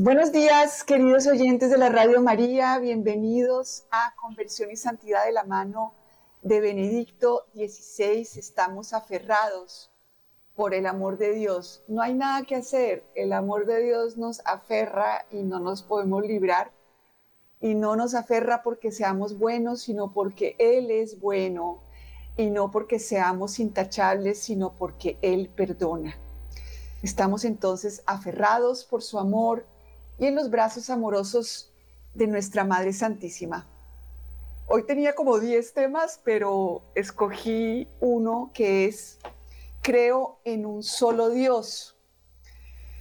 Buenos días, queridos oyentes de la Radio María, bienvenidos a Conversión y Santidad de la mano de Benedicto XVI. Estamos aferrados por el amor de Dios. No hay nada que hacer, el amor de Dios nos aferra y no nos podemos librar. Y no nos aferra porque seamos buenos, sino porque Él es bueno. Y no porque seamos intachables, sino porque Él perdona. Estamos entonces aferrados por su amor y en los brazos amorosos de nuestra Madre Santísima. Hoy tenía como 10 temas, pero escogí uno que es creo en un solo Dios.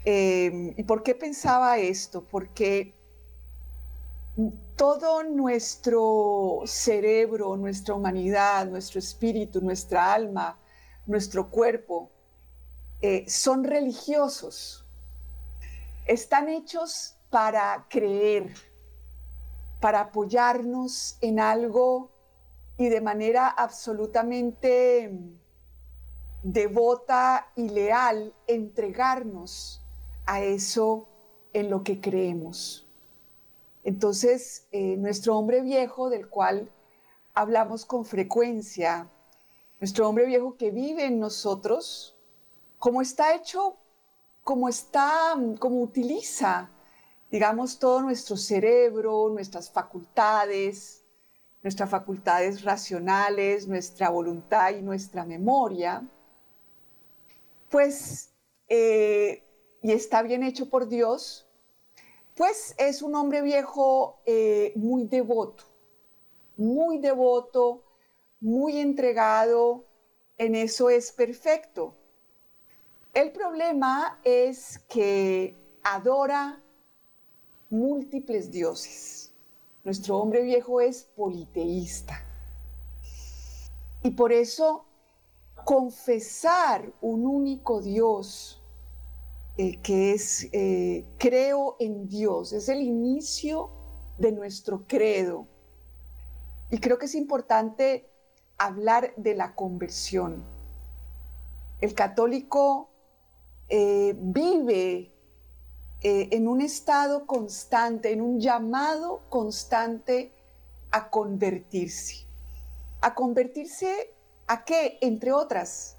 Eh, ¿Y por qué pensaba esto? Porque todo nuestro cerebro, nuestra humanidad, nuestro espíritu, nuestra alma, nuestro cuerpo, eh, son religiosos están hechos para creer, para apoyarnos en algo y de manera absolutamente devota y leal entregarnos a eso en lo que creemos. Entonces, eh, nuestro hombre viejo, del cual hablamos con frecuencia, nuestro hombre viejo que vive en nosotros, como está hecho como está, como utiliza, digamos, todo nuestro cerebro, nuestras facultades, nuestras facultades racionales, nuestra voluntad y nuestra memoria, pues, eh, y está bien hecho por Dios, pues es un hombre viejo eh, muy devoto, muy devoto, muy entregado, en eso es perfecto. El problema es que adora múltiples dioses. Nuestro hombre viejo es politeísta. Y por eso confesar un único Dios, eh, que es eh, creo en Dios, es el inicio de nuestro credo. Y creo que es importante hablar de la conversión. El católico eh, vive eh, en un estado constante, en un llamado constante a convertirse. ¿A convertirse a qué? Entre otras,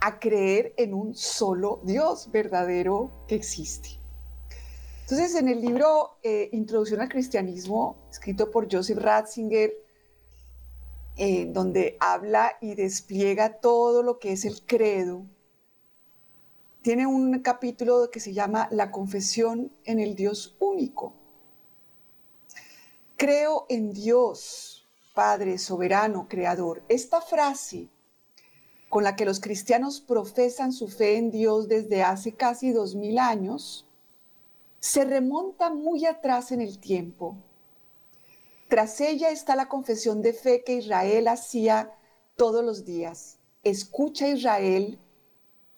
a creer en un solo Dios verdadero que existe. Entonces, en el libro eh, Introducción al Cristianismo, escrito por Joseph Ratzinger, donde habla y despliega todo lo que es el credo, tiene un capítulo que se llama La confesión en el Dios único. Creo en Dios, Padre soberano, creador. Esta frase con la que los cristianos profesan su fe en Dios desde hace casi dos mil años, se remonta muy atrás en el tiempo. Tras ella está la confesión de fe que Israel hacía todos los días. Escucha Israel,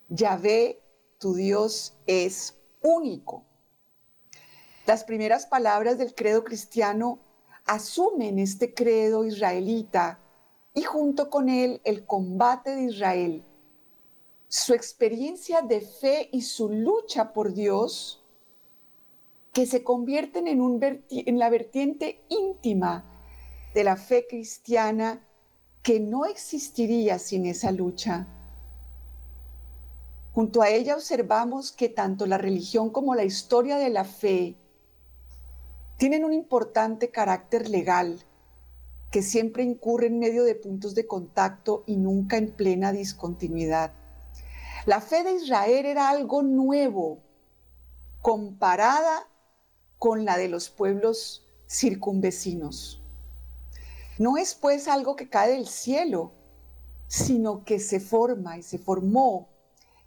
Yahvé tu Dios es único. Las primeras palabras del credo cristiano asumen este credo israelita y junto con él el combate de Israel, su experiencia de fe y su lucha por Dios, que se convierten en, en la vertiente íntima de la fe cristiana que no existiría sin esa lucha. Junto a ella observamos que tanto la religión como la historia de la fe tienen un importante carácter legal que siempre incurre en medio de puntos de contacto y nunca en plena discontinuidad. La fe de Israel era algo nuevo comparada con la de los pueblos circunvecinos. No es pues algo que cae del cielo, sino que se forma y se formó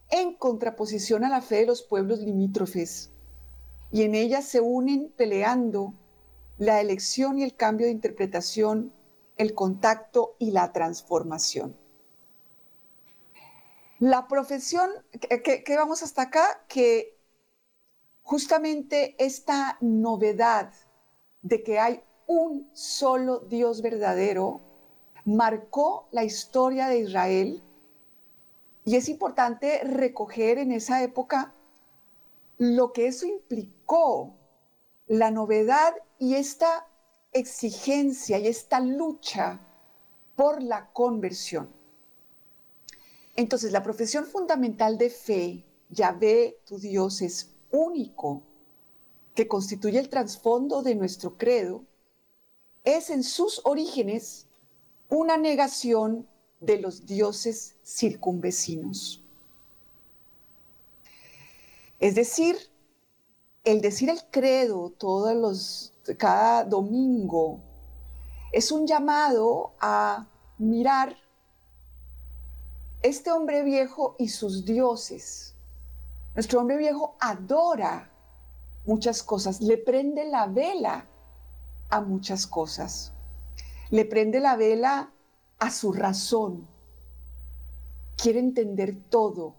en contraposición a la fe de los pueblos limítrofes, y en ella se unen peleando la elección y el cambio de interpretación, el contacto y la transformación. La profesión, que, vamos hasta acá, que justamente esta novedad de que hay un solo Dios verdadero marcó la historia de Israel y es importante recoger en esa época lo que eso implicó, la novedad y esta exigencia y esta lucha por la conversión. Entonces, la profesión fundamental de fe, Yahvé, tu Dios, es único, que constituye el trasfondo de nuestro credo, es en sus orígenes una negación de los dioses circunvecinos. Es decir, el decir el credo todos los, cada domingo es un llamado a mirar este hombre viejo y sus dioses. Nuestro hombre viejo adora muchas cosas, le prende la vela a muchas cosas, le prende la vela a su razón, quiere entender todo.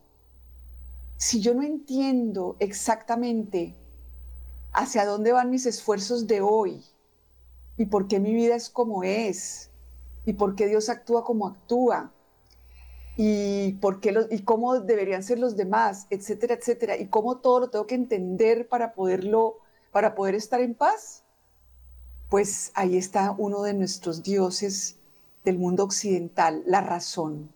Si yo no entiendo exactamente hacia dónde van mis esfuerzos de hoy y por qué mi vida es como es y por qué Dios actúa como actúa y por qué y cómo deberían ser los demás, etcétera, etcétera, y cómo todo lo tengo que entender para poderlo para poder estar en paz. Pues ahí está uno de nuestros dioses del mundo occidental, la razón.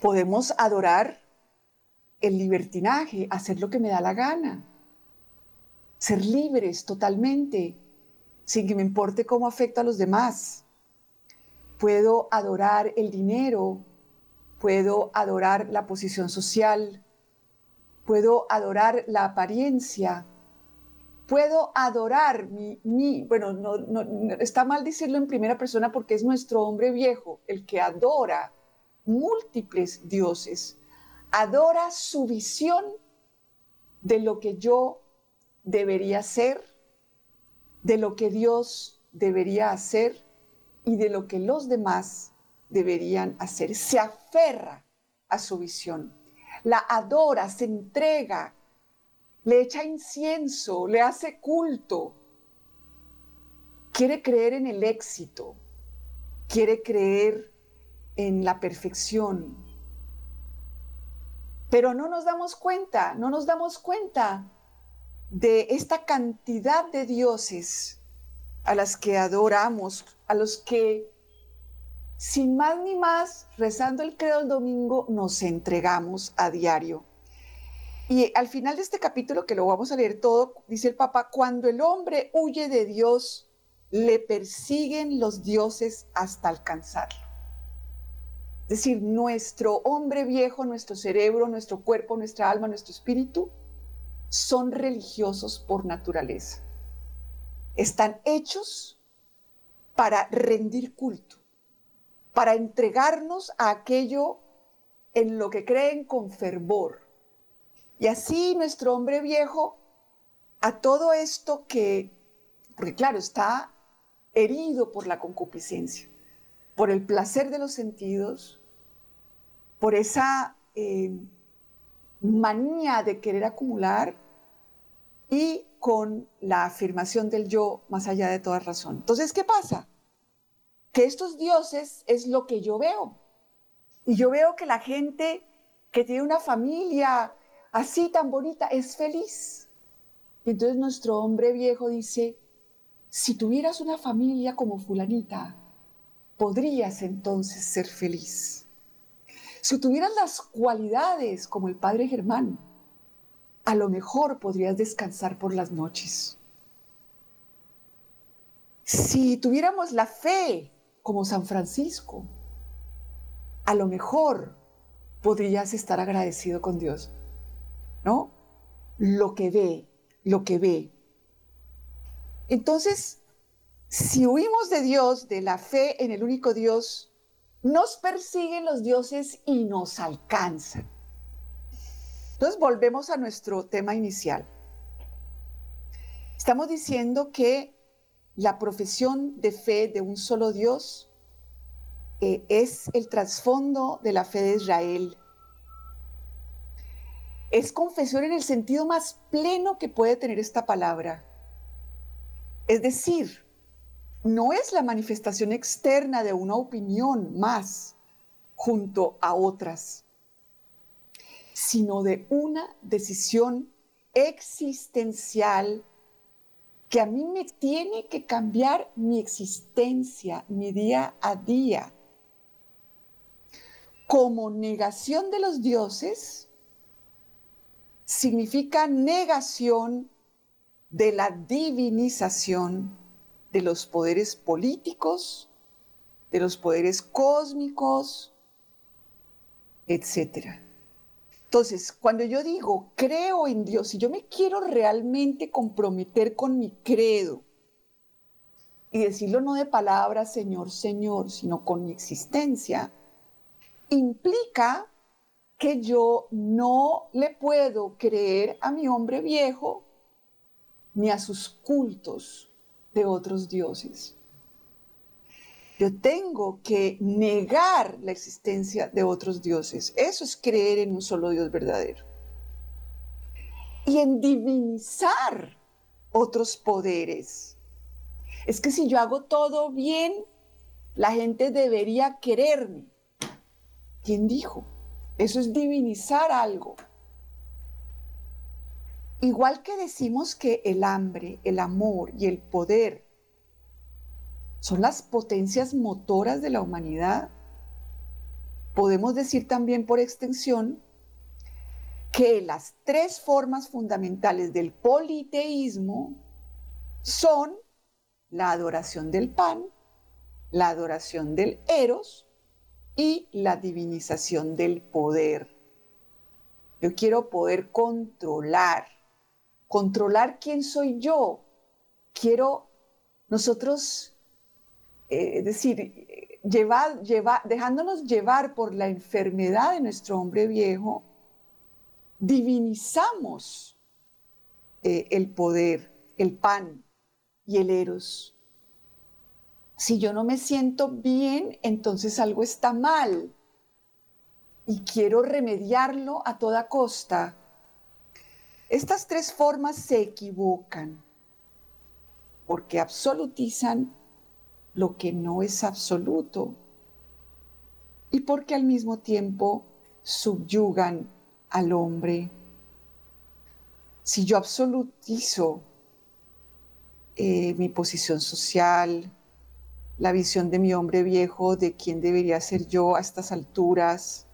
Podemos adorar el libertinaje, hacer lo que me da la gana, ser libres totalmente, sin que me importe cómo afecta a los demás. Puedo adorar el dinero, puedo adorar la posición social, puedo adorar la apariencia, puedo adorar mi, bueno, no, está mal decirlo en primera persona porque es nuestro hombre viejo el que adora múltiples dioses, adora su visión de lo que yo debería ser, de lo que Dios debería hacer y de lo que los demás deberían hacer. Se aferra a su visión, la adora, se entrega, le echa incienso, le hace culto. Quiere creer en el éxito, quiere creer en la perfección. Pero no nos damos cuenta, no nos damos cuenta de esta cantidad de dioses a las que adoramos, a los que sin más ni más, rezando el credo el domingo, nos entregamos a diario. Y al final de este capítulo, que lo vamos a leer todo, dice el Papa, cuando el hombre huye de Dios, le persiguen los dioses hasta alcanzarlo. Es decir, nuestro hombre viejo, nuestro cerebro, nuestro cuerpo, nuestra alma, nuestro espíritu, son religiosos por naturaleza. Están hechos para rendir culto, para entregarnos a aquello en lo que creen con fervor y así nuestro hombre viejo, a todo esto que, porque claro, está herido por la concupiscencia, por el placer de los sentidos, por esa eh, manía de querer acumular y con la afirmación del yo más allá de toda razón. Entonces, ¿qué pasa? Que estos dioses es lo que yo veo. Y yo veo que la gente que tiene una familia así tan bonita, es feliz. Entonces nuestro hombre viejo dice, si tuvieras una familia como fulanita, podrías entonces ser feliz. Si tuvieras las cualidades como el padre Germán, a lo mejor podrías descansar por las noches. Si tuviéramos la fe como San Francisco, a lo mejor podrías estar agradecido con Dios. ¿No? Lo que ve, lo que ve. Entonces, si huimos de Dios, de la fe en el único Dios, nos persiguen los dioses y nos alcanzan. Entonces volvemos a nuestro tema inicial. Estamos diciendo que la profesión de fe de un solo Dios eh, es el trasfondo de la fe de Israel es confesión en el sentido más pleno que puede tener esta palabra. Es decir, no es la manifestación externa de una opinión más junto a otras, sino de una decisión existencial que a mí me tiene que cambiar mi existencia, mi día a día. Como negación de los dioses, significa negación de la divinización de los poderes políticos, de los poderes cósmicos, etc. Entonces, cuando yo digo creo en Dios, si yo me quiero realmente comprometer con mi credo y decirlo no de palabras, Señor, Señor, sino con mi existencia, implica que yo no le puedo creer a mi hombre viejo ni a sus cultos de otros dioses. Yo tengo que negar la existencia de otros dioses. Eso es creer en un solo Dios verdadero. Y en divinizar otros poderes. Es que si yo hago todo bien, la gente debería quererme. ¿Quién dijo? Eso es divinizar algo. Igual que decimos que el hambre, el amor y el poder son las potencias motoras de la humanidad. Podemos decir también por extensión que las tres formas fundamentales del politeísmo son la adoración del pan, la adoración del eros y la divinización del poder. Yo quiero poder controlar, controlar quién soy yo. Quiero, nosotros eh, es decir, dejándonos llevar por la enfermedad de nuestro hombre viejo, divinizamos eh, el poder, el pan y el eros. Si yo no me siento bien, entonces algo está mal y quiero remediarlo a toda costa. Estas tres formas se equivocan porque absolutizan lo que no es absoluto y porque al mismo tiempo subyugan al hombre. Si yo absolutizo eh, mi posición social, la visión de mi hombre viejo, de quién debería ser yo a estas alturas,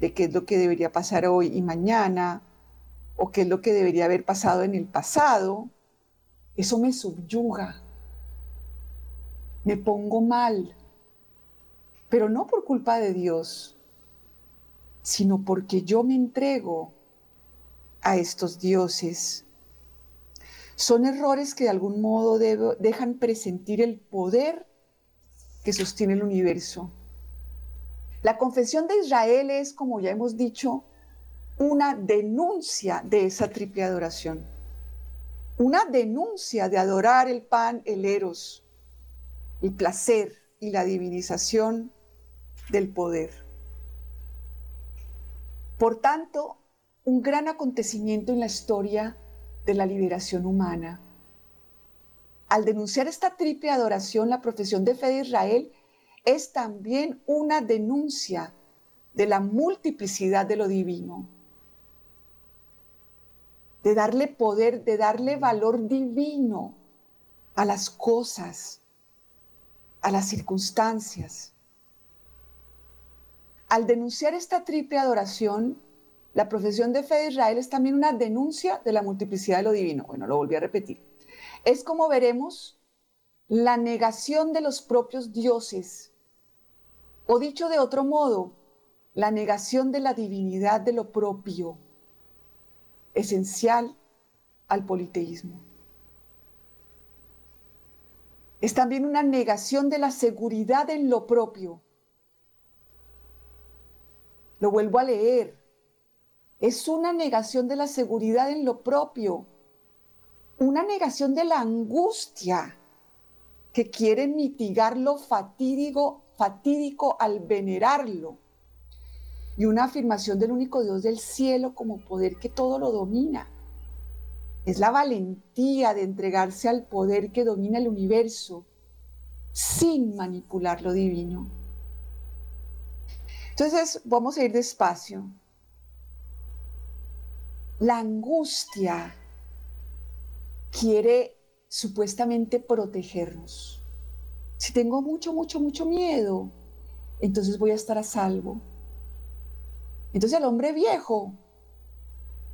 de qué es lo que debería pasar hoy y mañana, o qué es lo que debería haber pasado en el pasado, eso me subyuga me pongo mal, pero no por culpa de Dios, sino porque yo me entrego a estos dioses. Son errores que de algún modo dejan presentir el poder que sostiene el universo. La confesión de Israel es, como ya hemos dicho, una denuncia de esa triple adoración. Una denuncia de adorar el pan, el eros, el placer y la divinización del poder. Por tanto, un gran acontecimiento en la historia de la liberación humana. Al denunciar esta triple adoración, la profesión de fe de Israel es también una denuncia de la multiplicidad de lo divino, de darle poder, de darle valor divino a las cosas, a las circunstancias. Al denunciar esta triple adoración, la profesión de fe de Israel es también una denuncia de la multiplicidad de lo divino. Bueno, lo volví a repetir. Es como veremos la negación de los propios dioses, o dicho de otro modo, la negación de la divinidad de lo propio, esencial al politeísmo es también una negación de la seguridad en lo propio. Lo vuelvo a leer. Es una negación de la seguridad en lo propio. Una negación de la angustia que quiere mitigar lo fatídico, fatídico al venerarlo. Y una afirmación del único Dios del cielo como poder que todo lo domina. Es la valentía de entregarse al poder que domina el universo sin manipular lo divino. Entonces, vamos a ir despacio. la angustia quiere supuestamente protegernos. Si tengo mucho, mucho, mucho miedo, entonces voy a estar a salvo. Entonces el hombre viejo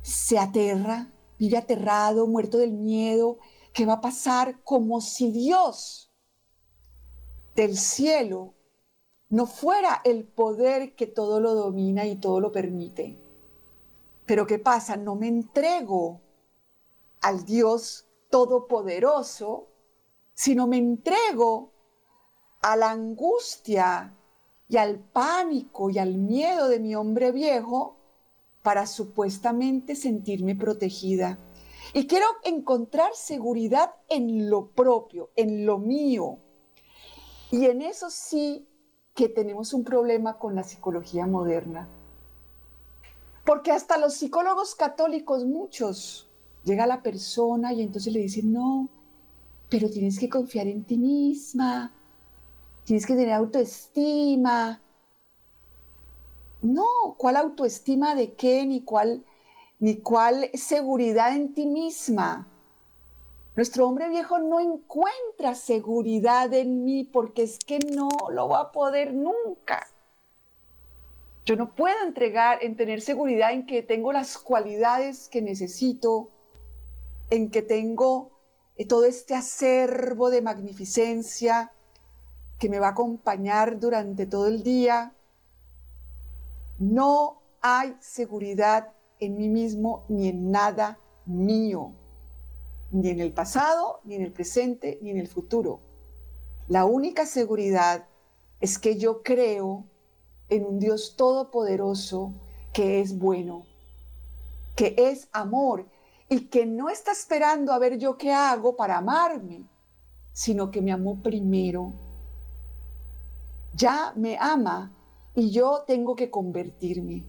se aterra, vive aterrado, muerto del miedo, ¿qué va a pasar? Como si Dios del cielo no fuera el poder que todo lo domina y todo lo permite. Pero ¿qué pasa? No me entrego al Dios todopoderoso, sino me entrego a la angustia y al pánico y al miedo de mi hombre viejo para supuestamente sentirme protegida. Y quiero encontrar seguridad en lo propio, en lo mío. Y en eso sí que tenemos un problema con la psicología moderna. Porque hasta los psicólogos católicos, muchos, llega la persona y entonces le dicen, no, pero tienes que confiar en ti misma, tienes que tener autoestima. No, ¿cuál autoestima de qué? Ni cuál, ni cuál seguridad en ti misma. Nuestro hombre viejo no encuentra seguridad en mí porque es que no lo va a poder nunca. Yo no puedo entregar en tener seguridad en que tengo las cualidades que necesito, en que tengo eh, todo este acervo de magnificencia, que me va a acompañar durante todo el día. No hay seguridad en mí mismo ni en nada mío, ni en el pasado, ni en el presente, ni en el futuro. La única seguridad es que yo creo en un Dios todopoderoso que es bueno, que es amor y que no está esperando a ver yo qué hago para amarme, sino que me amó primero ya me ama y yo tengo que convertirme.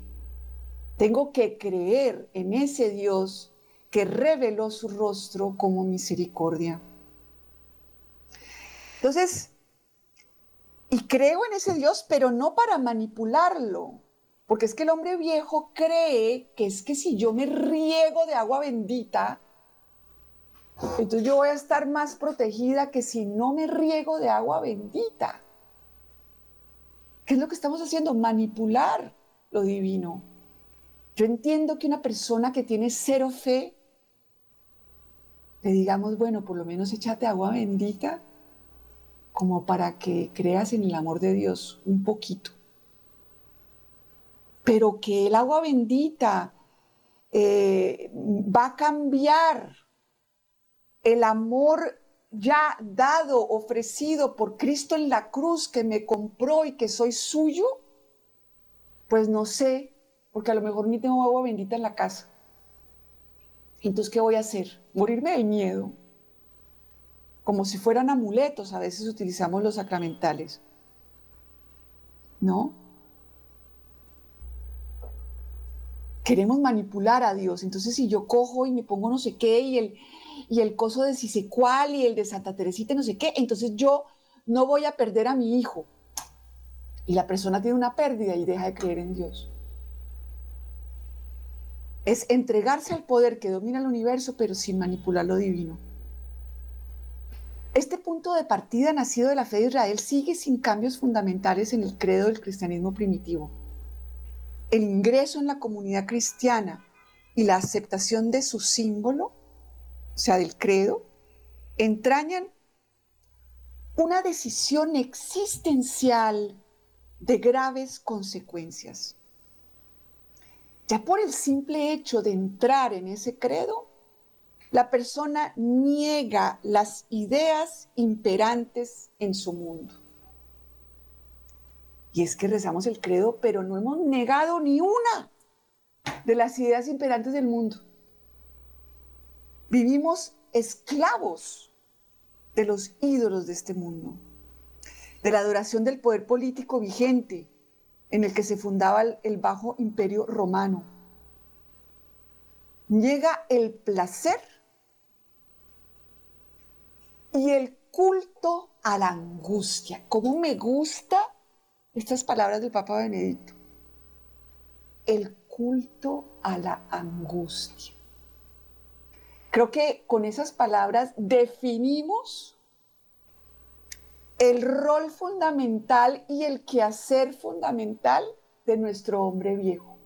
Tengo que creer en ese Dios que reveló su rostro como misericordia. Entonces, y creo en ese Dios, pero no para manipularlo, porque es que el hombre viejo cree que es que si yo me riego de agua bendita, entonces yo voy a estar más protegida que si no me riego de agua bendita. ¿Qué es lo que estamos haciendo? Manipular lo divino. Yo entiendo que una persona que tiene cero fe, le digamos, bueno, por lo menos échate agua bendita, como para que creas en el amor de Dios un poquito. Pero que el agua bendita eh, va a cambiar el amor ya dado, ofrecido por Cristo en la cruz, que me compró y que soy suyo? Pues no sé, porque a lo mejor ni tengo agua bendita en la casa. Entonces, ¿qué voy a hacer? Morirme del miedo. Como si fueran amuletos, a veces utilizamos los sacramentales. ¿No? Queremos manipular a Dios. Entonces, si yo cojo y me pongo no sé qué y el, y el coso de cuál y el de Santa Teresita, no sé qué, entonces yo no voy a perder a mi hijo. Y la persona tiene una pérdida y deja de creer en Dios. Es entregarse al poder que domina el universo, pero sin manipular lo divino. Este punto de partida nacido de la fe de Israel sigue sin cambios fundamentales en el credo del cristianismo primitivo. El ingreso en la comunidad cristiana y la aceptación de su símbolo o sea, del credo, entrañan una decisión existencial de graves consecuencias. Ya por el simple hecho de entrar en ese credo, la persona niega las ideas imperantes en su mundo. Y es que rezamos el credo, pero no hemos negado ni una de las ideas imperantes del mundo. Vivimos esclavos de los ídolos de este mundo, de la adoración del poder político vigente en el que se fundaba el, bajo imperio romano. Llega el placer y el culto a la angustia. ¿Cómo me gusta estas palabras del Papa Benedicto? El culto a la angustia. Creo que con esas palabras definimos el rol fundamental y el quehacer fundamental de nuestro hombre viejo,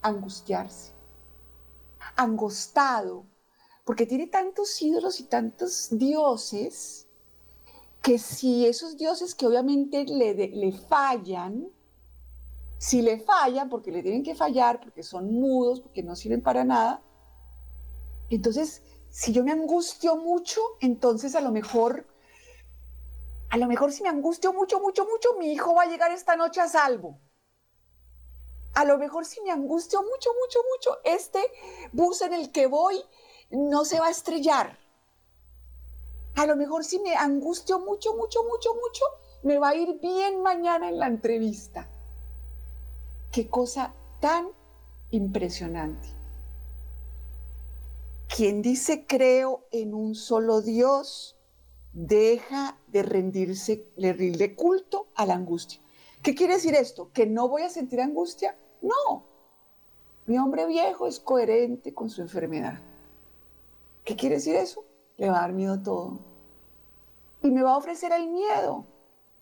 angustiarse, angostado, porque tiene tantos ídolos y tantos dioses que si esos dioses que obviamente le, le fallan, si le fallan, porque le tienen que fallar, porque son mudos, porque no sirven para nada, entonces, si yo me angustio mucho, entonces a lo mejor, a lo mejor si me angustio mucho, mucho, mucho, mi hijo va a llegar esta noche a salvo. A lo mejor si me angustio mucho, mucho, mucho, este bus en el que voy no se va a estrellar. A lo mejor si me angustio mucho, mucho, mucho, mucho, me va a ir bien mañana en la entrevista. Qué cosa tan impresionante. Quien dice creo en un solo Dios, deja de rendirse, le rinde culto a la angustia. ¿Qué quiere decir esto? ¿Que no voy a sentir angustia? No. Mi hombre viejo es coherente con su enfermedad. ¿Qué quiere decir eso? Le va a dar miedo todo. Y me va a ofrecer el miedo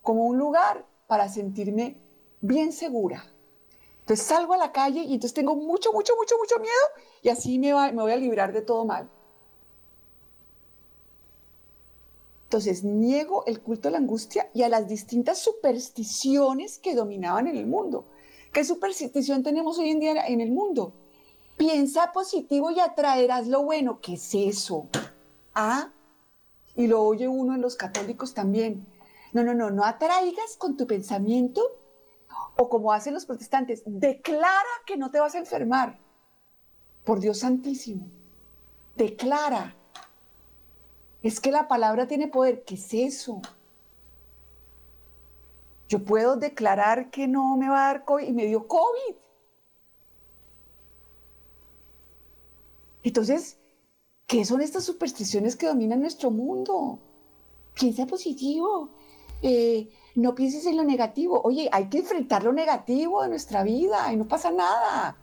como un lugar para sentirme bien segura. Entonces salgo a la calle y entonces tengo mucho, mucho, mucho, mucho miedo y así me, me voy a librar de todo mal. Entonces niego el culto a la angustia y a las distintas supersticiones que dominaban en el mundo. ¿Qué superstición tenemos hoy en día en el mundo? Piensa positivo y atraerás lo bueno. ¿Qué es eso? Ah, y lo oye uno en los católicos también. No, no, no, no atraigas con tu pensamiento o como hacen los protestantes, declara que no te vas a enfermar. Por Dios santísimo. Declara. Es que la palabra tiene poder. ¿Qué es eso? Yo puedo declarar que no me va a dar COVID y me dio COVID. Entonces, ¿qué son estas supersticiones que dominan nuestro mundo? Piensa positivo. Eh, no pienses en lo negativo. Oye, hay que enfrentar lo negativo de nuestra vida y no pasa nada.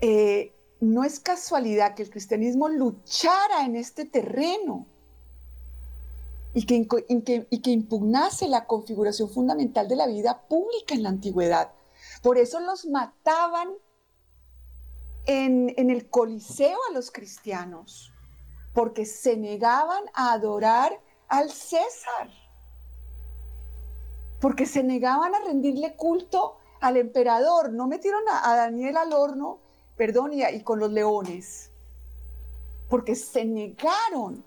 Eh, no es casualidad que el cristianismo luchara en este terreno y que, y que, impugnase la configuración fundamental de la vida pública en la antigüedad. Por eso los mataban en, el Coliseo a los cristianos, porque se negaban a adorar al César, porque se negaban a rendirle culto al emperador. No metieron a, Daniel al horno, perdón, y, y con los leones, porque se negaron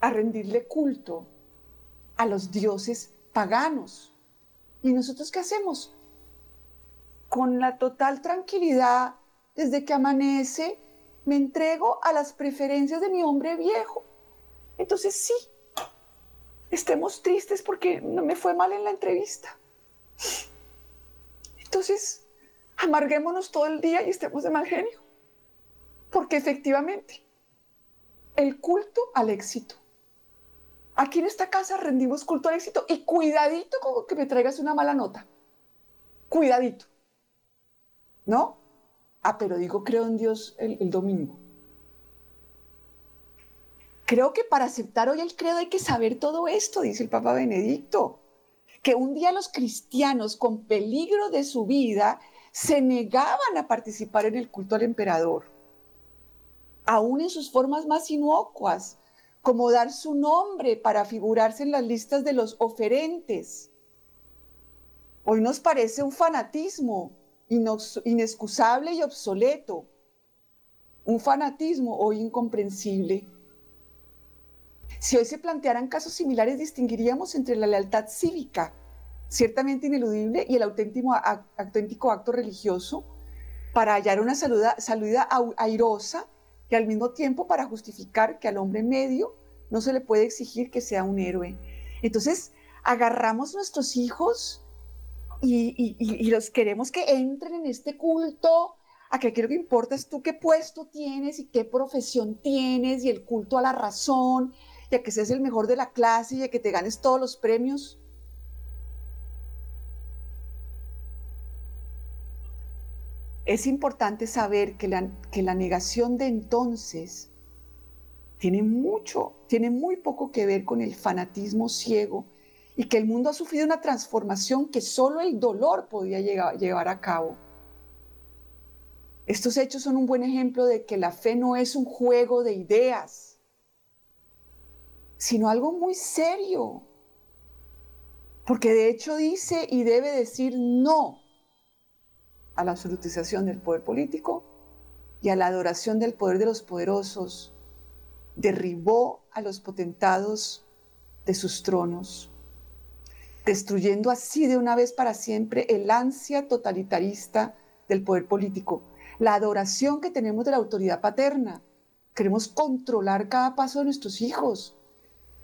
a rendirle culto a los dioses paganos. ¿Y nosotros qué hacemos? Con la total tranquilidad, desde que amanece, me entrego a las preferencias de mi hombre viejo. Entonces sí, estemos tristes porque no me fue mal en la entrevista. Entonces, amarguémonos todo el día y estemos de mal genio. Porque efectivamente, el culto al éxito. Aquí en esta casa rendimos culto al éxito y cuidadito con que me traigas una mala nota. Cuidadito. ¿No? Ah, pero digo, creo en Dios el, domingo. Creo que para aceptar hoy el credo hay que saber todo esto, dice el Papa Benedicto. Que un día los cristianos, con peligro de su vida, se negaban a participar en el culto al emperador, aún en sus formas más inocuas, como dar su nombre para figurarse en las listas de los oferentes. Hoy nos parece un fanatismo inexcusable y obsoleto, un fanatismo hoy incomprensible. Si hoy se plantearan casos similares, distinguiríamos entre la lealtad cívica, ciertamente ineludible, y el auténtico, acto religioso, para hallar una salida airosa y al mismo tiempo para justificar que al hombre medio no se le puede exigir que sea un héroe. Entonces, agarramos nuestros hijos y, los queremos que entren en este culto, a que lo que importa es tú qué puesto tienes y qué profesión tienes y el culto a la razón y a que seas el mejor de la clase y a que te ganes todos los premios. es importante saber que la, que la negación de entonces tiene mucho, tiene muy poco que ver con el fanatismo ciego y que el mundo ha sufrido una transformación que solo el dolor podía llevar a cabo. Estos hechos son un buen ejemplo de que la fe no es un juego de ideas, sino algo muy serio. Porque de hecho dice y debe decir no a la absolutización del poder político y a la adoración del poder de los poderosos. Derribó a los potentados de sus tronos, destruyendo así de una vez para siempre el ansia totalitarista del poder político la adoración que tenemos de la autoridad paterna. Queremos controlar cada paso de nuestros hijos.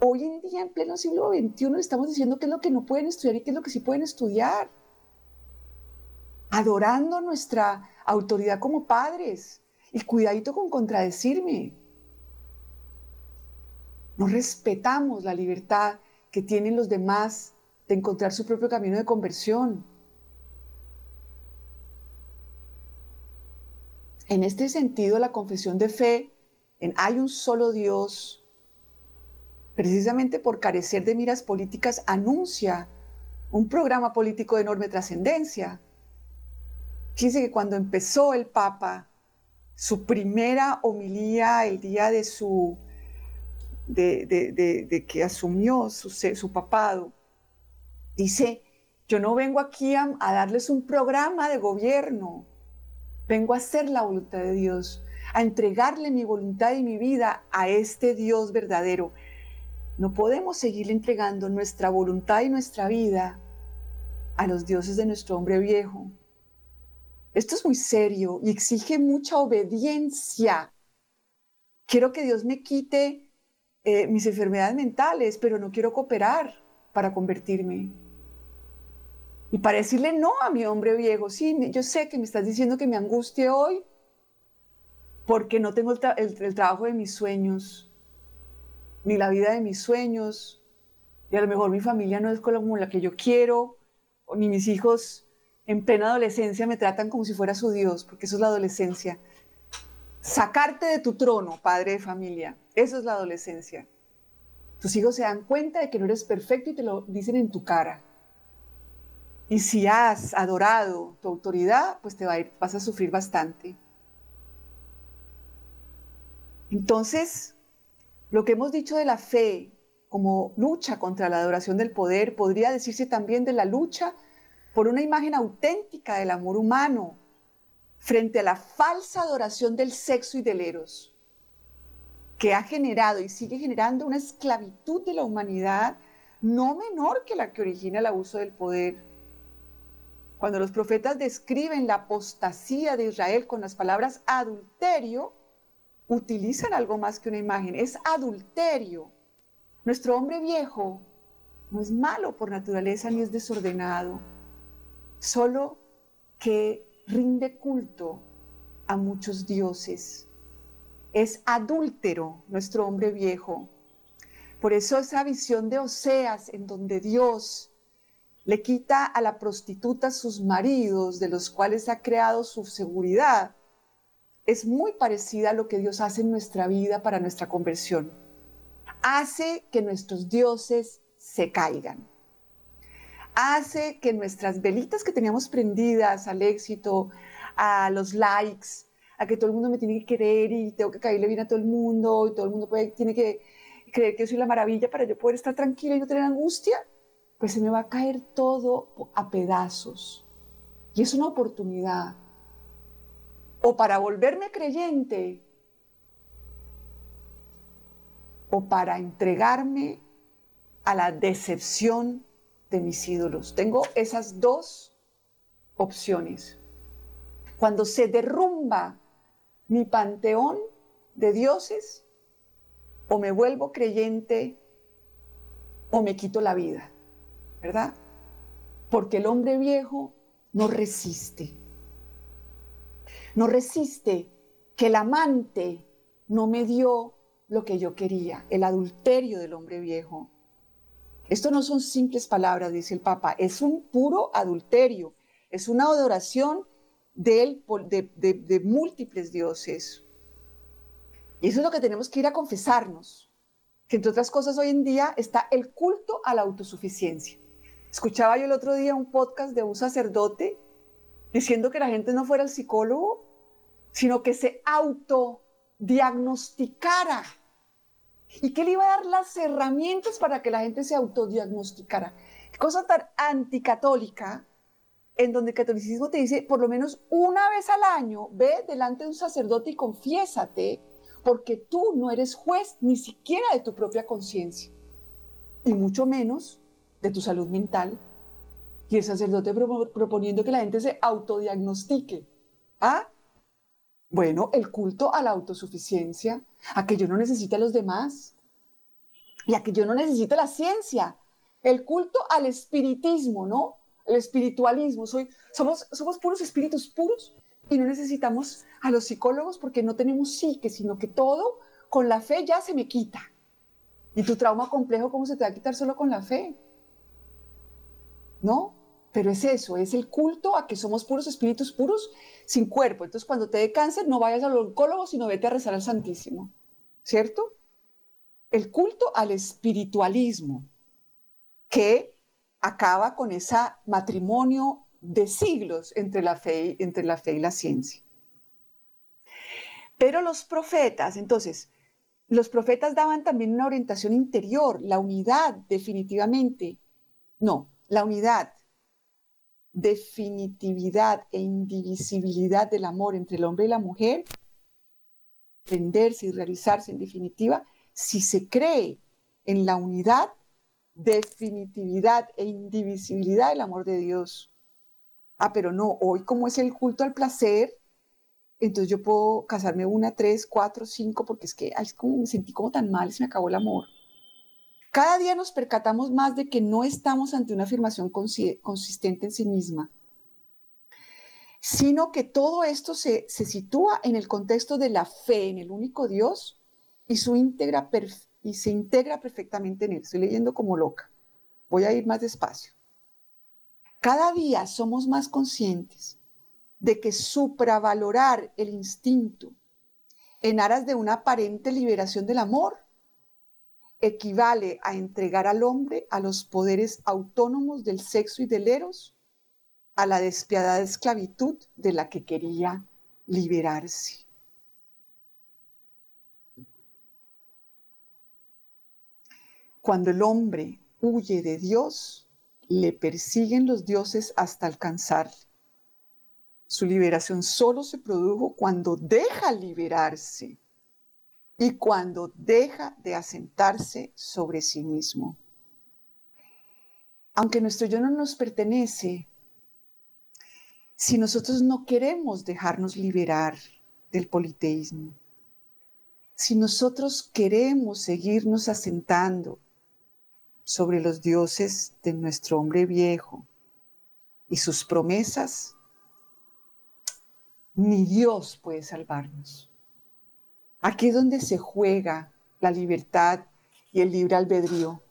Hoy en día, en pleno siglo XXI, le estamos diciendo qué es lo que no pueden estudiar y qué es lo que sí pueden estudiar. Adorando nuestra autoridad como padres. Y cuidadito con contradecirme. No respetamos la libertad que tienen los demás de encontrar su propio camino de conversión. En este sentido, la confesión de fe en hay un solo Dios, precisamente por carecer de miras políticas, anuncia un programa político de enorme trascendencia. Fíjense que cuando empezó el Papa su primera homilía el día de su de, que asumió su, su, papado, dice, yo no vengo aquí a darles un programa de gobierno, Vengo a hacer la voluntad de Dios, a entregarle mi voluntad y mi vida a este Dios verdadero. No podemos seguir entregando nuestra voluntad y nuestra vida a los dioses de nuestro hombre viejo. Esto es muy serio y exige mucha obediencia. Quiero que Dios me quite eh, mis enfermedades mentales, pero no quiero cooperar para convertirme. Y para decirle no a mi hombre viejo, sí, yo sé que me estás diciendo que me angustie hoy porque no tengo el, trabajo de mis sueños, ni la vida de mis sueños, y a lo mejor mi familia no es como la que yo quiero, ni mis hijos en plena adolescencia me tratan como si fuera su Dios, porque eso es la adolescencia. Sacarte de tu trono, padre de familia, eso es la adolescencia. Tus hijos se dan cuenta de que no eres perfecto y te lo dicen en tu cara. Y si has adorado tu autoridad, pues te vas a sufrir bastante. Entonces, lo que hemos dicho de la fe como lucha contra la adoración del poder podría decirse también de la lucha por una imagen auténtica del amor humano frente a la falsa adoración del sexo y del eros, que ha generado y sigue generando una esclavitud de la humanidad no menor que la que origina el abuso del poder cuando los profetas describen la apostasía de Israel con las palabras adulterio, utilizan algo más que una imagen, es adulterio. Nuestro hombre viejo no es malo por naturaleza ni es desordenado, solo que rinde culto a muchos dioses. Es adúltero nuestro hombre viejo. Por eso esa visión de Oseas en donde Dios le quita a la prostituta sus maridos, de los cuales ha creado su seguridad, es muy parecida a lo que Dios hace en nuestra vida para nuestra conversión. Hace que nuestros dioses se caigan. Hace que nuestras velitas que teníamos prendidas al éxito, a los likes, a que todo el mundo me tiene que querer y tengo que caerle bien a todo el mundo y todo el mundo tiene que creer que soy la maravilla para yo poder estar tranquila y no tener angustia, pues se me va a caer todo a pedazos. Y es una oportunidad. O para volverme creyente, o para entregarme a la decepción de mis ídolos. Tengo esas dos opciones. Cuando se derrumba mi panteón de dioses, o me vuelvo creyente o me quito la vida. ¿Verdad? Porque el hombre viejo no resiste. No resiste que el amante no me dio lo que yo quería, el adulterio del hombre viejo. Esto no son simples palabras, dice el Papa, es un puro adulterio, es una adoración de, de múltiples dioses. Y eso es lo que tenemos que ir a confesarnos, que entre otras cosas hoy en día está el culto a la autosuficiencia. Escuchaba yo el otro día un podcast de un sacerdote diciendo que la gente no fuera el psicólogo, sino que se autodiagnosticara y que le iba a dar las herramientas para que la gente se autodiagnosticara. Cosa tan anticatólica, en donde el catolicismo te dice, por lo menos una vez al año, ve delante de un sacerdote y confiésate, porque tú no eres juez ni siquiera de tu propia conciencia, y mucho menos de tu salud mental. Y el sacerdote proponiendo que la gente se autodiagnostique. ¿Ah? Bueno, el culto a la autosuficiencia, a que yo no necesite a los demás y a que yo no necesite la ciencia. El culto al espiritismo, ¿no? El espiritualismo. Soy, somos, somos puros espíritus puros y no necesitamos a los psicólogos porque no tenemos psique, sino que todo con la fe ya se me quita. ¿Y tu trauma complejo cómo se te va a quitar solo con la fe? ¿No? Pero es eso, es el culto a que somos puros espíritus puros sin cuerpo. Entonces, cuando te dé cáncer, no vayas al oncólogo, sino vete a rezar al Santísimo. ¿Cierto? El culto al espiritualismo, que acaba con ese matrimonio de siglos entre la fe, entre la fe y la ciencia. Pero los profetas, entonces, los profetas daban también una orientación interior, la unidad definitivamente. No, la unidad definitividad e indivisibilidad del amor entre el hombre y la mujer, prenderse y realizarse en definitiva, si se cree en la unidad, definitividad e indivisibilidad del amor de Dios. Ah, pero no, hoy como es el culto al placer, entonces yo puedo casarme una, tres, cuatro, cinco, porque es que ay, me sentí como tan mal, se me acabó el amor. Cada día nos percatamos más de que no estamos ante una afirmación consistente en sí misma, sino que todo esto se, sitúa en el contexto de la fe en el único Dios y, su integra y se integra perfectamente en él. Estoy leyendo como loca. Voy a ir más despacio. Cada día somos más conscientes de que supravalorar el instinto en aras de una aparente liberación del amor equivale a entregar al hombre a los poderes autónomos del sexo y del eros, a la despiadada esclavitud de la que quería liberarse. Cuando el hombre huye de Dios, le persiguen los dioses hasta alcanzarle. Su liberación solo se produjo cuando deja liberarse y cuando deja de asentarse sobre sí mismo. Aunque nuestro yo no nos pertenece, si nosotros no queremos dejarnos liberar del politeísmo, si nosotros queremos seguirnos asentando sobre los dioses de nuestro hombre viejo y sus promesas, ni Dios puede salvarnos. Aquí es donde se juega la libertad y el libre albedrío.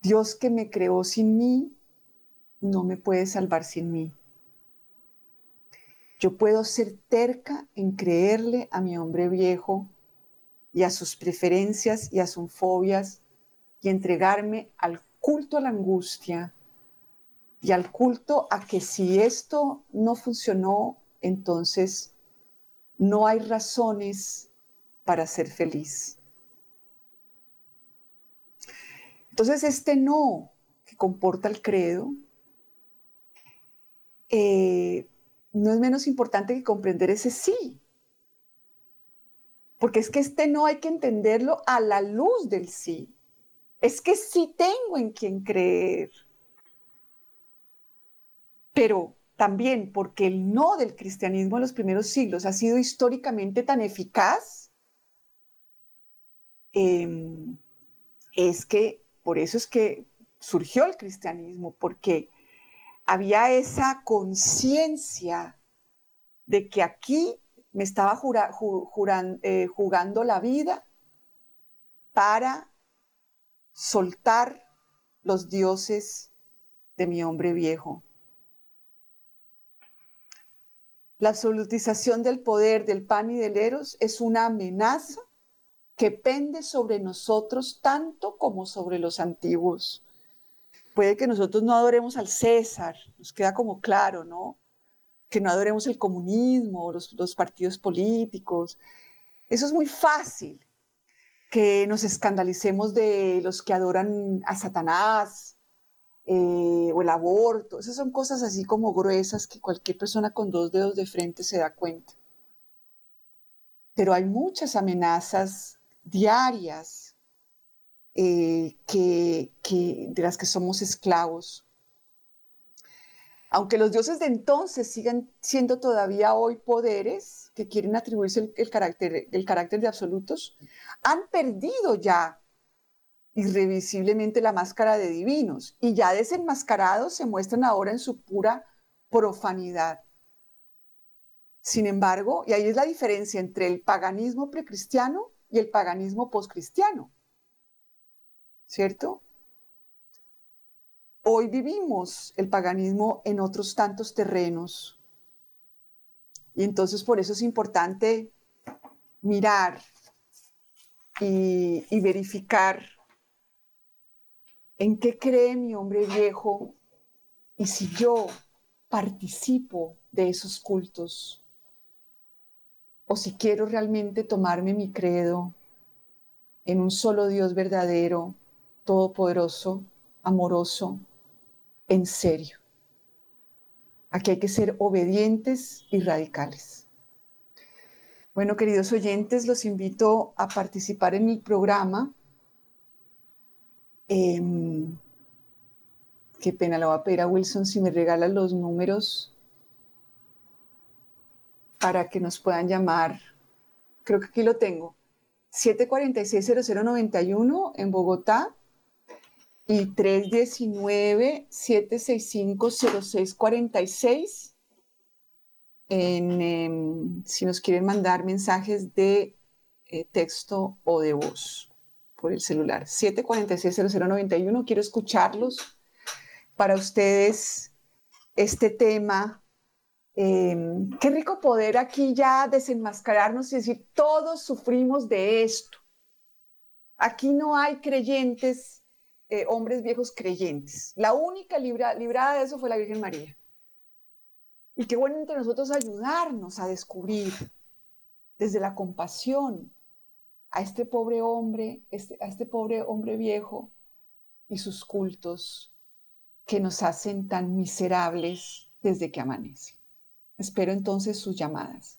Dios que me creó sin mí, no me puede salvar sin mí. Yo puedo ser terca en creerle a mi hombre viejo y a sus preferencias y a sus fobias y entregarme al culto a la angustia y al culto a que si esto no funcionó, entonces no hay razones para ser feliz. Entonces, este no que comporta el credo eh, no es menos importante que comprender ese sí. Porque es que este no hay que entenderlo a la luz del sí. Es que sí tengo en quien creer. Pero también porque el no del cristianismo en los primeros siglos ha sido históricamente tan eficaz, em, es que por eso es que surgió el cristianismo, porque había esa conciencia de que aquí me estaba eh, jugando la vida para soltar los dioses de mi hombre viejo La absolutización del poder del pan y del eros es una amenaza que pende sobre nosotros tanto como sobre los antiguos. Puede que nosotros no adoremos al César, nos queda como claro, ¿no? Que no adoremos el comunismo, los, los partidos políticos. Eso es muy fácil, que nos escandalicemos de los que adoran a Satanás eh, o el aborto. Esas son cosas así como gruesas que cualquier persona con dos dedos de frente se da cuenta. Pero hay muchas amenazas diarias eh, que, de las que somos esclavos. Aunque los dioses de entonces sigan siendo todavía hoy poderes que quieren atribuirse el, carácter, el carácter de absolutos, han perdido ya irrevisiblemente la máscara de divinos y ya desenmascarados se muestran ahora en su pura profanidad. Sin embargo, y ahí es la diferencia entre el paganismo precristiano y el paganismo poscristiano. ¿Cierto? Hoy vivimos el paganismo en otros tantos terrenos. Y entonces por eso es importante mirar y, y verificar en qué cree mi hombre viejo y si yo participo de esos cultos o si quiero realmente tomarme mi credo en un solo Dios verdadero, todopoderoso, amoroso, en serio. Aquí hay que ser obedientes y radicales. Bueno, queridos oyentes, los invito a participar en mi programa. Em, qué pena, le voy a pedir a Wilson si me regala los números para que nos puedan llamar. Creo que aquí lo tengo. 746-0091 en Bogotá y 319-765-0646 en, si nos quieren mandar mensajes de eh, texto o de voz por el celular. 746-0091, quiero escucharlos para ustedes este tema Em, qué rico poder aquí ya desenmascararnos y decir, todos sufrimos de esto. Aquí no hay creyentes, eh, hombres viejos creyentes. La única librada de eso fue la Virgen María. Y qué bueno entre nosotros ayudarnos a descubrir desde la compasión a este pobre hombre, este, a este pobre hombre viejo y sus cultos que nos hacen tan miserables desde que amanece. Espero entonces sus llamadas.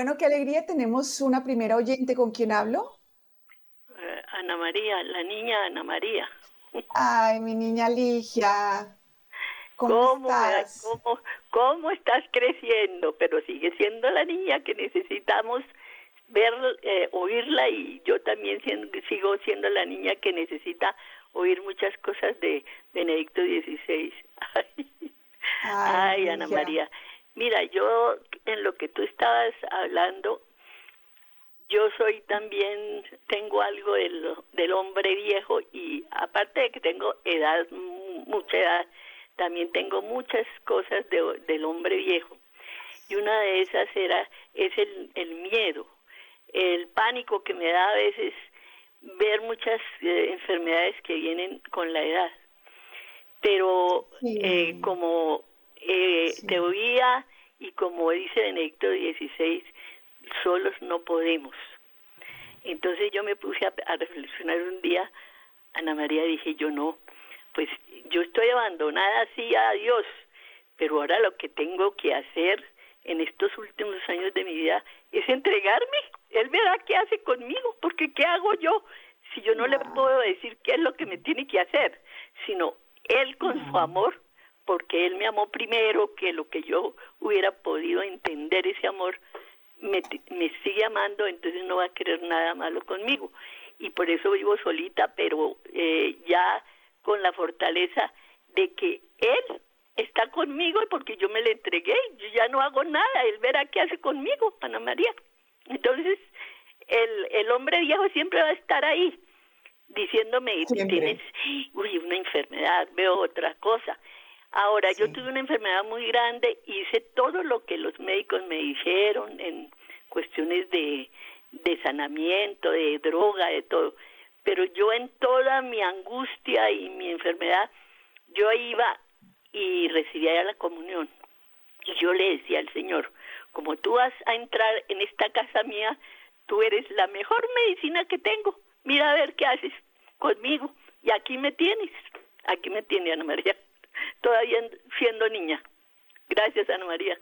Bueno, qué alegría. Tenemos una primera oyente con quien hablo. Eh, Ana María, la niña Ana María. Ay, mi niña Ligia. ¿Cómo, estás? Cómo, estás creciendo? Pero sigue siendo la niña que necesitamos ver, eh, oírla y yo también sigo siendo la niña que necesita oír muchas cosas de Benedicto XVI. Ay, Ana María. Mira, yo en lo que tú estabas hablando, yo soy también, tengo algo del, del hombre viejo y aparte de que tengo edad, mucha edad, también tengo muchas cosas del hombre viejo. Y una de esas era, es el, el miedo, el pánico que me da a veces ver muchas eh, enfermedades que vienen con la edad. Pero eh, como eh, oía y como dice Benedicto XVI, solos no podemos. Entonces yo me puse a, reflexionar un día, Ana María, dije yo no, pues yo estoy abandonada así a Dios, pero ahora lo que tengo que hacer en estos últimos años de mi vida es entregarme. Él verá qué hace conmigo, porque ¿qué hago yo si yo no le puedo decir qué es lo que me tiene que hacer? Sino él con su amor, porque él me amó primero que lo que yo hubiera podido entender ese amor, me, me sigue amando, entonces no va a querer nada malo conmigo. Y por eso vivo solita, pero eh, ya con la fortaleza de que él está conmigo y porque yo me le entregué, yo ya no hago nada, él verá qué hace conmigo, Ana María. Entonces, el, el hombre viejo siempre va a estar ahí, diciéndome, tienes uy, una enfermedad, veo otra cosa. Ahora, yo tuve una enfermedad muy grande, hice todo lo que los médicos me dijeron en cuestiones de, de sanamiento, de droga, de todo. Pero yo en toda mi angustia y mi enfermedad, yo iba y recibía la comunión. Y yo le decía al Señor, como tú vas a entrar en esta casa mía, tú eres la mejor medicina que tengo. Mira a ver qué haces conmigo. Y aquí me tienes. Aquí me tiene Ana María. Todavía siendo niña. Gracias, Ana María.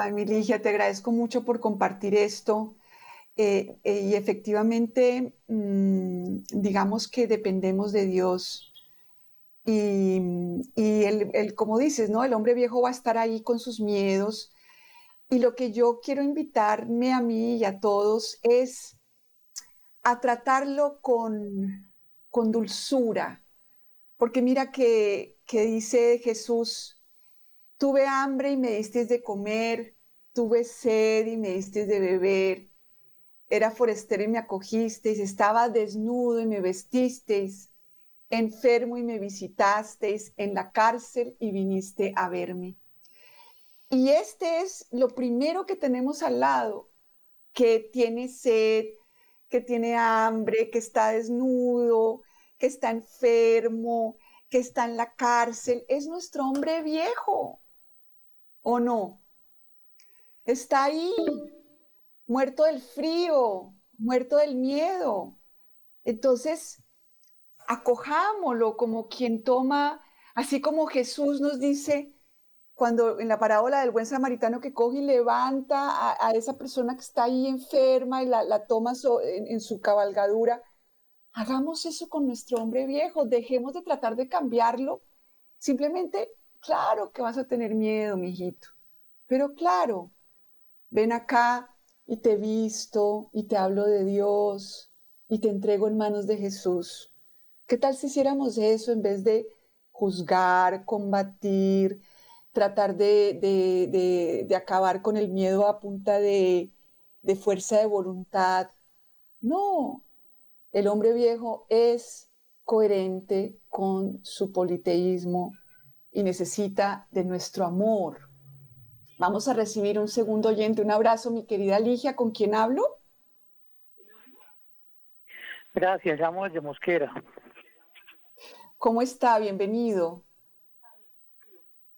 Ay, mi Ligia, te agradezco mucho por compartir esto. Eh, eh, y efectivamente, mm, digamos que dependemos de Dios y, el, como dices, ¿no? El hombre viejo va a estar ahí con sus miedos. Y lo que yo quiero invitarme a mí y a todos es a tratarlo con, con dulzura. Porque mira que, que dice Jesús, tuve hambre y me diste de comer, tuve sed y me diste de beber, era forastero y me acogisteis, estaba desnudo y me vestisteis enfermo y me visitasteis, en la cárcel y viniste a verme. Y este es lo primero que tenemos al lado, que tiene sed, que tiene hambre, que está desnudo, que está enfermo, que está en la cárcel, es nuestro hombre viejo, ¿o no? Está ahí, muerto del frío, muerto del miedo. Entonces, acojámoslo como quien toma, así como Jesús nos dice cuando en la parábola del buen samaritano que coge y levanta a, esa persona que está ahí enferma y la, toma en, en, su cabalgadura, hagamos eso con nuestro hombre viejo, dejemos de tratar de cambiarlo. Simplemente, claro que vas a tener miedo, mijito, pero claro, ven acá y te visto y te hablo de Dios y te entrego en manos de Jesús. ¿Qué tal si hiciéramos eso en vez de juzgar, combatir, tratar de, acabar con el miedo a punta de, de fuerza de voluntad? No, el hombre viejo es coherente con su politeísmo y necesita de nuestro amor. Vamos a recibir un segundo oyente. Un abrazo, mi querida Ligia, ¿con quién hablo? Gracias, llamo de Mosquera. ¿Cómo está? Bienvenido.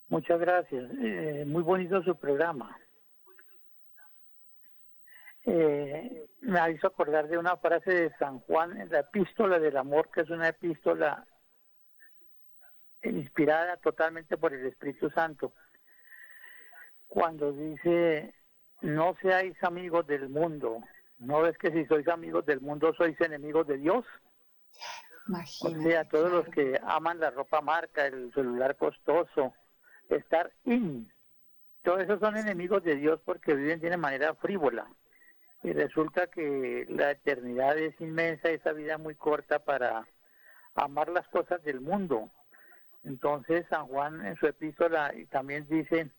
Muchas gracias. Eh, muy bonito su programa. Eh, me hizo acordar de una frase de San Juan en la epístola del amor, que es una epístola inspirada totalmente por el Espíritu Santo. Cuando dice, no seáis amigos del mundo, ¿no ves que si sois amigos del mundo sois enemigos de Dios? O sea, todos los que aman la ropa marca, el celular costoso, estar in, todos esos son enemigos de Dios porque viven de una manera frívola. Y resulta que la eternidad es inmensa, esa vida muy corta para amar las cosas del mundo. Entonces San Juan en su epístola también dice,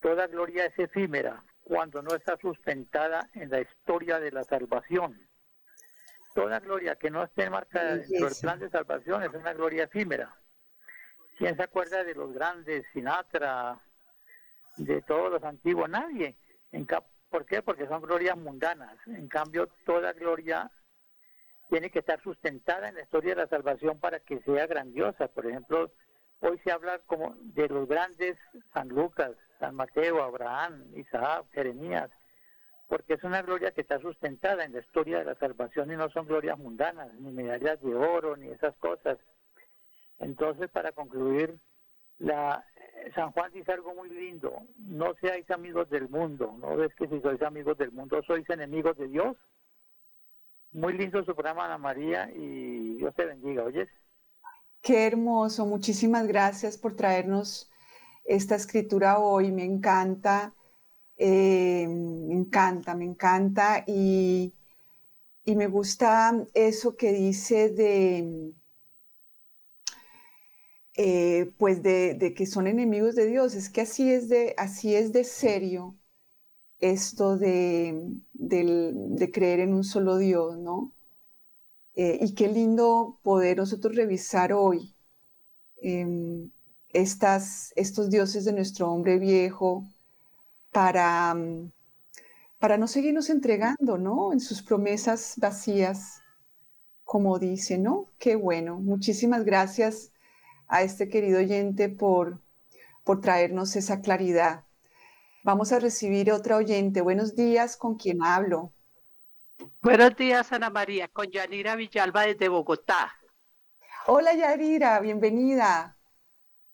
toda gloria es efímera cuando no está sustentada en la historia de la salvación toda gloria que no esté marcada dentro del plan de salvación es una gloria efímera. ¿Quién se acuerda de los grandes, Sinatra, de todos los antiguos? Nadie. En, ¿Por qué? Porque son glorias mundanas. En cambio, toda gloria tiene que estar sustentada en la historia de la salvación para que sea grandiosa. Por ejemplo, hoy se habla como de los grandes San Lucas, San Mateo, Abraham, Isaac, Jeremías, porque es una gloria que está sustentada en la historia de la salvación y no son glorias mundanas, ni medallas de oro, ni esas cosas. Entonces, para concluir, la, San Juan dice algo muy lindo, no seáis amigos del mundo, no ves que si sois amigos del mundo sois enemigos de Dios. Muy lindo su programa, Ana María, y Dios te bendiga, ¿oyes? Qué hermoso, muchísimas gracias por traernos esta escritura hoy, me encanta, eh, me encanta, me encanta y me gusta eso que dice de eh, pues de, que son enemigos de Dios. Es que así es de, así es de serio esto de, creer en un solo Dios, ¿no? Eh, y qué lindo poder nosotros revisar hoy em, estas, estos dioses de nuestro hombre viejo para, para no seguirnos entregando, ¿no? En sus promesas vacías, como dice, ¿no? Qué bueno. Muchísimas gracias a este querido oyente por, por traernos esa claridad. Vamos a recibir otra oyente. Buenos días, ¿con quién hablo? Buenos días, Ana María, con Yanira Villalba desde Bogotá. Hola, Yanira, bienvenida.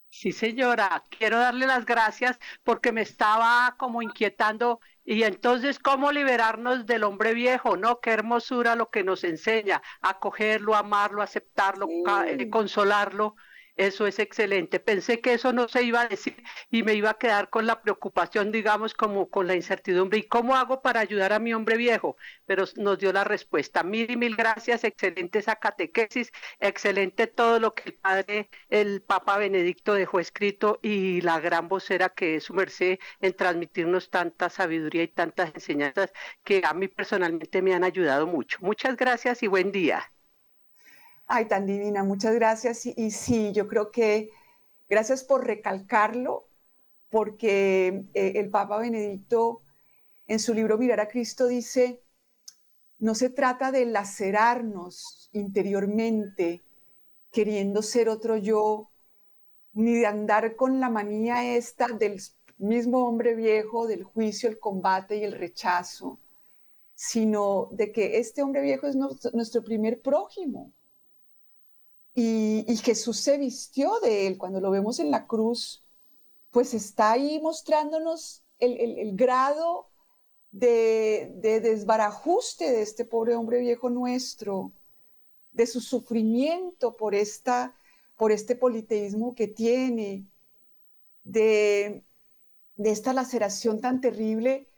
Sí, señora, quiero darle las gracias porque me estaba como inquietando y entonces cómo liberarnos del hombre viejo, ¿no? Qué hermosura lo que nos enseña, acogerlo, amarlo, aceptarlo, eh, consolarlo. Eso es excelente. Pensé que eso no se iba a decir y me iba a quedar con la preocupación, digamos, como con la incertidumbre. ¿Y cómo hago para ayudar a mi hombre viejo? Pero nos dio la respuesta. Mil y mil gracias. Excelente esa catequesis. Excelente todo lo que el padre, el Papa Benedicto dejó escrito y la gran vocera que es su merced en transmitirnos tanta sabiduría y tantas enseñanzas que a mí personalmente me han ayudado mucho. Muchas gracias y buen día. Ay, tan divina, muchas gracias. Y, sí, yo creo que gracias por recalcarlo, porque eh, el Papa Benedicto en su libro Mirar a Cristo dice, no se trata de lacerarnos interiormente queriendo ser otro yo, ni de andar con la manía esta del mismo hombre viejo, del juicio, el combate y el rechazo, sino de que este hombre viejo es nuestro primer prójimo y, Jesús se vistió de él. Cuando lo vemos en la cruz, pues está ahí mostrándonos el, grado de, desbarajuste de este pobre hombre viejo nuestro, de su sufrimiento por, esta, por este politeísmo que tiene, de, de esta laceración tan terrible,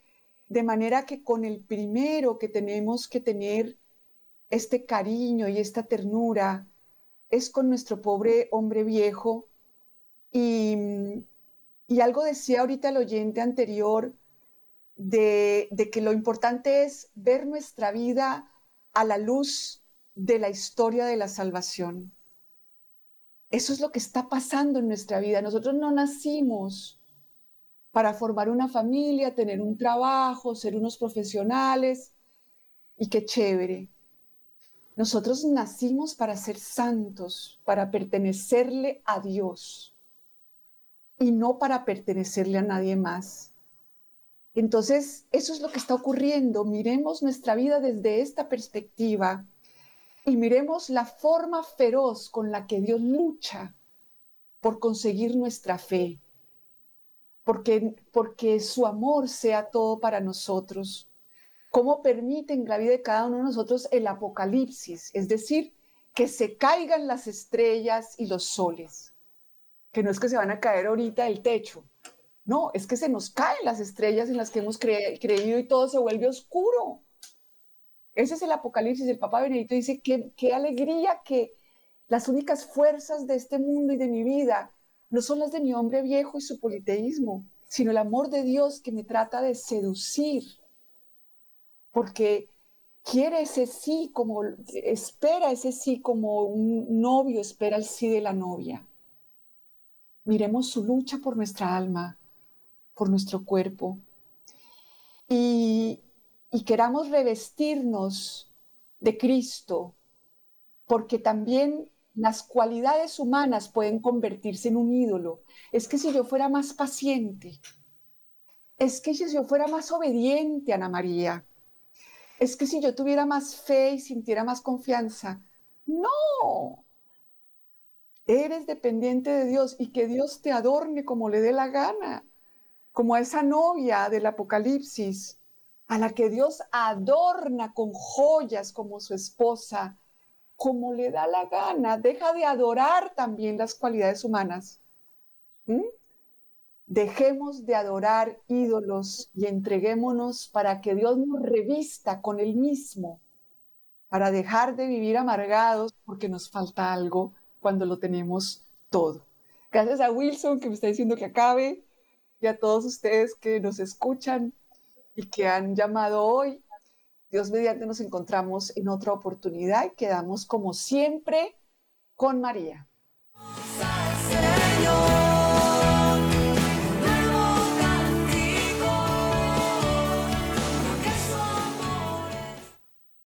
de manera que con el primero que tenemos que tener este cariño y esta ternura, es con nuestro pobre hombre viejo. Y, algo decía ahorita el oyente anterior de, de que lo importante es ver nuestra vida a la luz de la historia de la salvación. Eso es lo que está pasando en nuestra vida. Nosotros no nacimos para formar una familia, tener un trabajo, ser unos profesionales y qué chévere. Nosotros nacimos para ser santos, para pertenecerle a Dios y no para pertenecerle a nadie más. Entonces, eso es lo que está ocurriendo. Miremos nuestra vida desde esta perspectiva y miremos la forma feroz con la que Dios lucha por conseguir nuestra fe, porque, porque su amor sea todo para nosotros cómo permite en de cada uno de nosotros el apocalipsis, es decir, que se caigan las estrellas y los soles, que no es que se van a caer ahorita del techo, no, es que se nos caen las estrellas en las que hemos creído y todo se vuelve oscuro. Ese es el apocalipsis. El Papa Benedicto dice, qué, qué alegría que las únicas fuerzas de este mundo y de mi vida no son las de mi hombre viejo y su politeísmo, sino el amor de Dios que me trata de seducir porque quiere ese sí como, espera ese sí como un novio espera el sí de la novia. Miremos su lucha por nuestra alma, por nuestro cuerpo, y, y queramos revestirnos de Cristo, porque también las cualidades humanas pueden convertirse en un ídolo. Es que si yo fuera más paciente, es que si yo fuera más obediente, Ana María, es que si yo tuviera más fe y sintiera más confianza. No, eres dependiente de Dios y que Dios te adorne como le dé la gana, como a esa novia del Apocalipsis, a la que Dios adorna con joyas como su esposa, como le da la gana, deja de adorar también las cualidades humanas. ¿Mm? Dejemos de adorar ídolos y entreguémonos para que Dios nos revista con Él mismo, para dejar de vivir amargados porque nos falta algo cuando lo tenemos todo. Gracias a Wilson que me está diciendo que acabe y a todos ustedes que nos escuchan y que han llamado hoy. Dios mediante nos encontramos en otra oportunidad y quedamos como siempre con María.